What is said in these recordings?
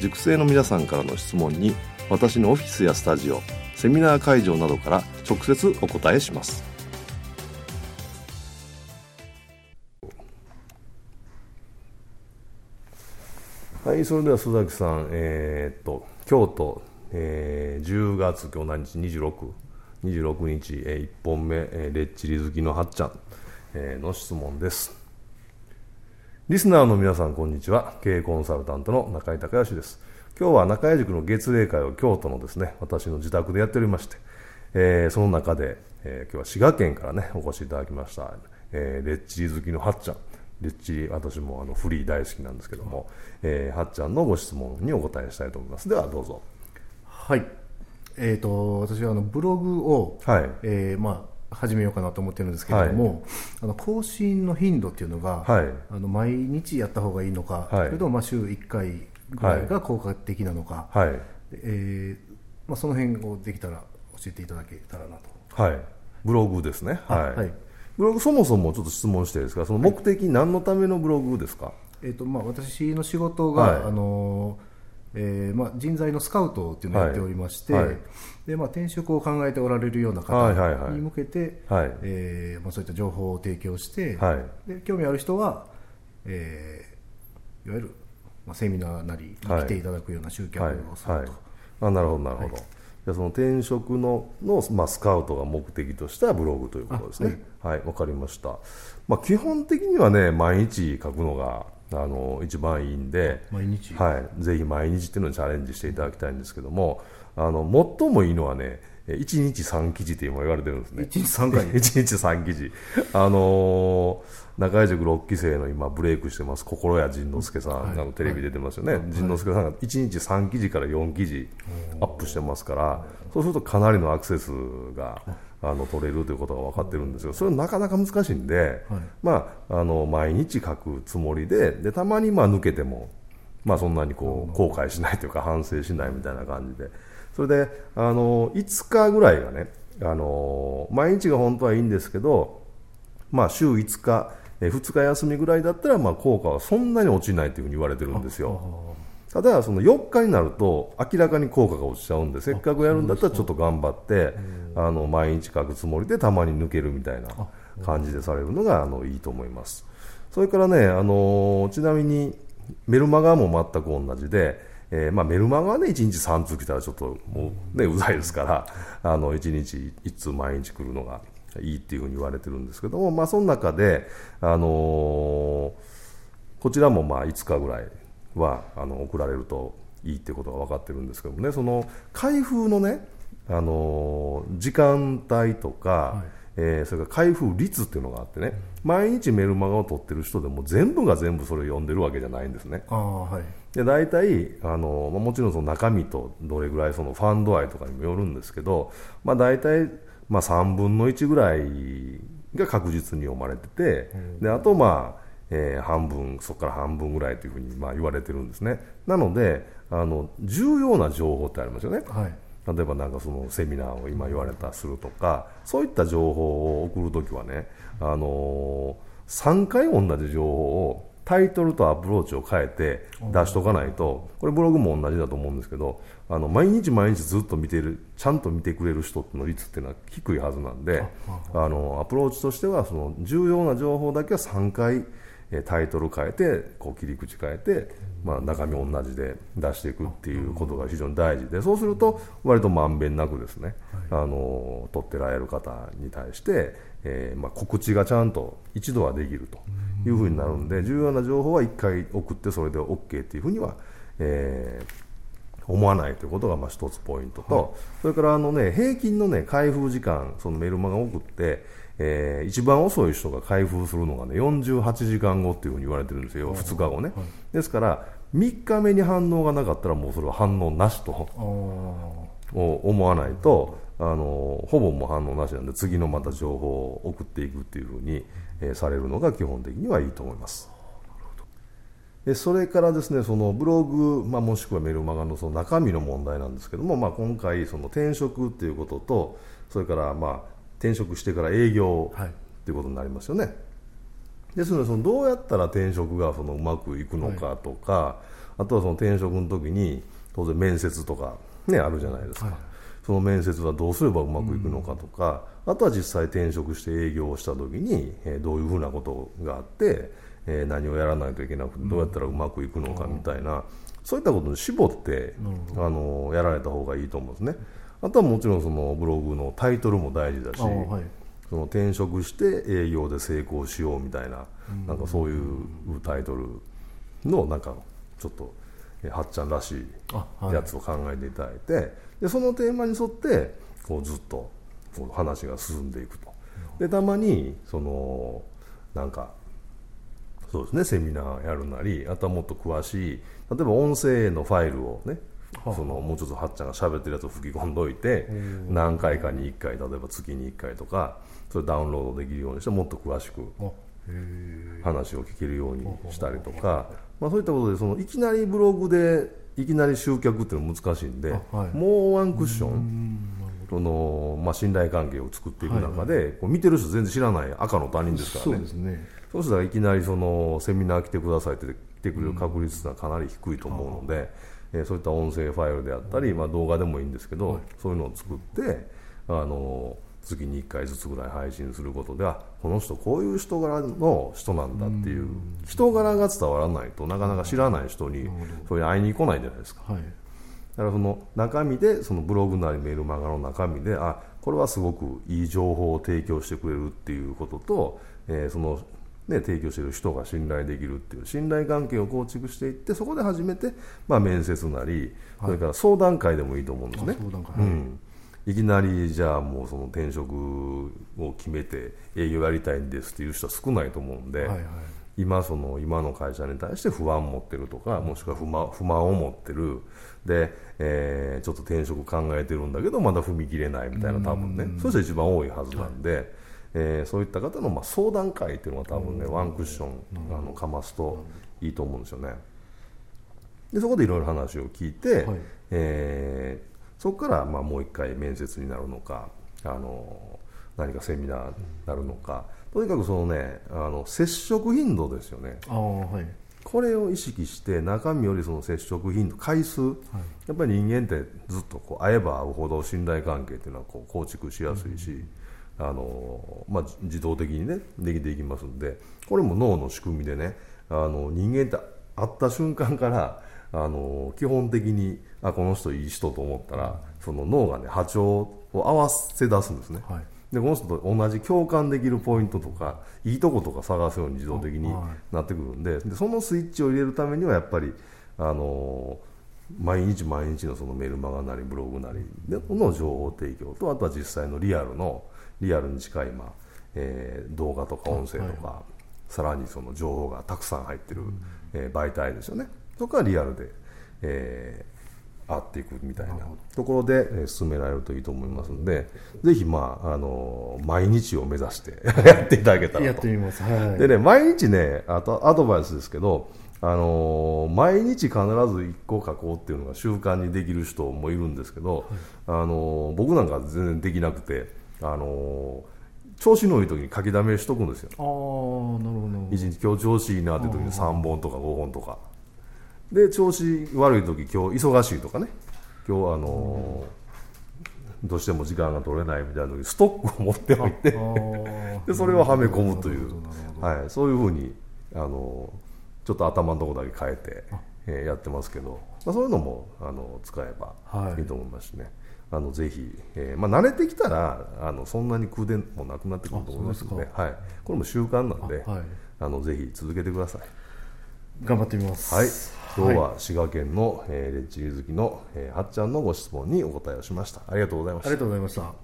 塾生の皆さんからの質問に私のオフィスやスタジオセミナー会場などから直接お答えします。はいそれでは須崎さんえー、っと京都、えー、10月今日何日？26 26日、えー、1本目、えー、レッチリ好きのはっちゃん、えー、の質問です。リスナーの皆さんこんにちは。経営コンサルタントの中井隆義です。今日は中井塾の月例会を京都のですね私の自宅でやっておりまして、えー、その中で、えー、今日は滋賀県からねお越しいただきました、えー、レッチリ好きのはっちゃん。レッチリ私もあのフリー大好きなんですけども、えー、はっちゃんのご質問にお答えしたいと思います。ではどうぞ。はい。えーと、私はあのブログを、はい。えーまあ、始めようかなと思ってるんですけれども、はい、あの更新の頻度っていうのが、はい、あの毎日やった方がいいのか、はい、それともまあ週1回ぐらいが効果的なのか、はい。えーまあ、その辺をできたら教えていただけたらなと。はい。ブログですね、はい、はい、ブログそもそもちょっと質問してですがその目的、何のためのブログですか、えーとまあ、私の仕事が、あのーえーまあ、人材のスカウトっていうのをやっておりまして、はい。はい、でまあ、転職を考えておられるような方に向けて、はい。えーまあ、そういった情報を提供して、はい、で興味ある人は、えー、いわゆる、まあ、セミナーなりに来ていただくような集客をすると。はい。あなるほどなるほど、じゃその転職のの、まあ、スカウトが目的としたブログということですね。はいわ、かりました、まあ、基本的にはね毎日書くのがあの一番いいんで毎日、はい、ぜひ毎日っていうのにチャレンジしていただきたいんですけどもあの最もいいのはね1日3記事って今言われてるんですね。1日3回？1日3記事。あのー中井塾6期生の今ブレイクしてます心谷仁之助さん、はい、あのテレビ出てますよね、はい、仁之助さんが1日3記事から4記事アップしてますから、そうするとかなりのアクセスがあの取れるということが分かってるんですけどそれはなかなか難しいんで、はい、まあ、あの毎日書くつもりででたまにまあ抜けても、まあ、そんなにこう後悔しないというか反省しないみたいな感じで。それであの5日ぐらいがねあの毎日が本当はいいんですけど、まあ、週5日、え2日休みぐらいだったらまあ効果はそんなに落ちないというふうに言われてるんですよ。ただその4日になると明らかに効果が落ちちゃうんでせっかくやるんだったらちょっと頑張ってあの毎日書くつもりでたまに抜けるみたいな感じでされるのがあのいいと思います。それからねあのちなみにメルマガも全く同じで、えー、まあ、メルマガはね1日3通来たらちょっともうねうざいですからあの1日1通毎日来るのがいいっていうふうに言われてるんですけども、まあ、その中で、あのー、こちらもまあ5日ぐらいはあの送られるといいってことが分かってるんですけどもね。その開封のね、あの時間帯とか、はい、えー、それから開封率っていうのがあってね、毎日メルマガを取ってる人でも全部が全部それを読んでるわけじゃないんですね。あはい、で大体あの、まあ、もちろんその中身とどれぐらいそのファンド愛とかにもよるんですけど、まあ、大体、まあ、3分の1ぐらいが確実に読まれてて、うん、であとまあえー、半分そこから半分ぐらいというふうにまあ言われてるんですね。なのであの重要な情報ってありますよね、はい、例えばなんかそのセミナーを今言われたするとかそういった情報を送るときはね、あのー、3回同じ情報をタイトルとアプローチを変えて出しとかないとこれブログも同じだと思うんですけどあの毎日毎日ずっと見てるちゃんと見てくれる人の率っていうのは低いはずなんであのアプローチとしてはその重要な情報だけは3回タイトル変えてこう切り口変えて、まあ、中身同じで出していくっていうことが非常に大事でそうすると割とまんべんなくですね、はい、あの撮ってられる方に対して、えーまあ、告知がちゃんと一度はできるというふうになるんで重要な情報は1回送ってそれで OK っていうふうには、えー思わないということがまあ一つポイントと、はい、それからあの、ね、平均の、ね、開封時間、そのメルマガ送って、えー、一番遅い人が開封するのがね48時間後っていうふうに言われてるんですよ、2日後ね、はい、ですから3日目に反応がなかったらもうそれは反応なしと思わないとあのほぼもう反応なしなんで次のまた情報を送っていくっていうふうに、えー、されるのが基本的にはいいと思います。でそれからですねそのブログ、まあ、もしくはメルマガのその中身の問題なんですけども、まあ、今回その転職っていうこととそれからまあ転職してから営業とい。うことになりますよね、はい、ですのでそのどうやったら転職がそのうまくいくのかとか、はい、あとはその転職の時に当然面接とか、ね、あるじゃないですか、はい、その面接はどうすればうまくいくのかとか、うん、あとは実際転職して営業をした時に、えー、どういうふうなことがあって、えー、何をやらないといけなくてどうやったらうまくいくのかみたいな、うん、そういったことに絞って、あのやられた方がいいと思うんですね。あとはもちろんそのブログのタイトルも大事だし、はい、その転職して営業で成功しようみたいな,、なんかそういうタイトルのなんかちょっとはっちゃんらしい。やつを考えていただいて、でそのテーマに沿ってこうずっとこう話が進んでいくと。でたまにそのなんかそうですねセミナーやるなりあとはもっと詳しい例えば音声のファイルをねそのもうちょっとはっちゃんが喋ってるやつを吹き込んどいて何回かに1回例えば月に1回とかそれダウンロードできるようにしてもっと詳しく話を聞けるようにしたりとか、まあ、そういったことでそのいきなりブログでいきなり集客っていうのは難しいんで、もうワンクッションその、まあ、信頼関係を作っていく中で、こう見てる人全然知らない赤の他人ですからねそうしたらいきなりそのセミナー来てくださいって来てくれる確率はかなり低いと思うので。えそういった音声ファイルであったり、まあ、動画でもいいんですけど、はい、そういうのを作ってあの月に1回ずつぐらい配信することではこの人こういう人柄の人なんだっていう人柄が伝わらないとなかなか知らない人にそういう会いに来ないじゃないですか、はい、だからその中身でそのブログなりメールマガの中身であこれはすごくいい情報を提供してくれるっていうことと、えー、そのね、提供している人が信頼できるっていう信頼関係を構築していってそこで初めて、まあ、面接なり、それから相談会でもいいと思うんですね。うん、いきなりじゃあもうその転職を決めて営業やりたいんですっていう人は少ないと思うんで、はいはい、今その今の会社に対して不安を持ってるとかもしくは不満不満を持ってる。で、えー、ちょっと転職考えてるんだけどまだ踏み切れないみたいな多分ね。そうしたら一番多いはずなんで。はいえー、そういった方のまあ相談会っていうのが多分ね、ワンクッションあのかますといいと思うんですよね。でそこでいろいろ話を聞いて、はい、えー、そこからまあもう一回面接になるのかあの何かセミナーになるのか、とにかくそのねあの接触頻度ですよね。はい、これを意識して中身よりその接触頻度回数、はい、やっぱり人間ってずっとこう会えば会うほど信頼関係っていうのはこう構築しやすいし、うんあのまあ、自動的にねできていきますんでこれも脳の仕組みでねあの人間って会った瞬間からあの基本的にあこの人いい人と思ったらその脳がね波長を合わせ出すんですね、はい、でこの人と同じ共感できるポイントとかいいとことか探すように自動的になってくるんででそのスイッチを入れるためにはやっぱりあの毎日毎日のそのメルマガなりブログなりの情報提供とあとは実際のリアルのリアルに近い、まあえー、動画とか音声とか、はい、さらにその情報がたくさん入ってる、うん、えー、媒体ですよね。とかリアルで、えー、会っていくみたいなところで、えー、進められるといいと思いますのでぜひ、まああのー、毎日を目指して やっていただけたらと。やってみます、はい、でね毎日ねあとアドバイスですけどあのー、毎日必ず1個書こうっていうのが習慣にできる人もいるんですけど、はい、あのー、僕なんか全然できなくてあの調子のいい時に書きだめしとくんですよ。ああなるほど一日今日調子いいなって時に3本とか5本とか。で調子悪い時今日忙しいとかね。今日あのー、どうしても時間が取れないみたいな時にストックを持っておいて。でそれをはめ込むという、はい、そういうふうにあのちょっと頭のところだけ変えて、えー、やってますけど、まあ、そういうのもあの使えばい。いと思いますしね。はいあのぜひ、えーまあ、慣れてきたらあのそんなに空電もなくなってくると思いますのではい、これも習慣なんであ、はい、あのぜひ続けてください。頑張ってみます。はい。今日は滋賀県の、えー、レッチリ好きの、えー、はっちゃんのご質問にお答えをしました。ありがとうございました。ありがとうございました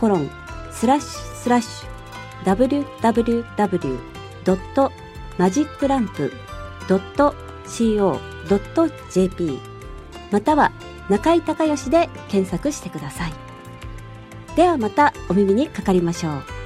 コロンスラッシュスラッシュ www.magiclamp.co.jp または中井隆義で検索してください。ではまたお耳にかかりましょう。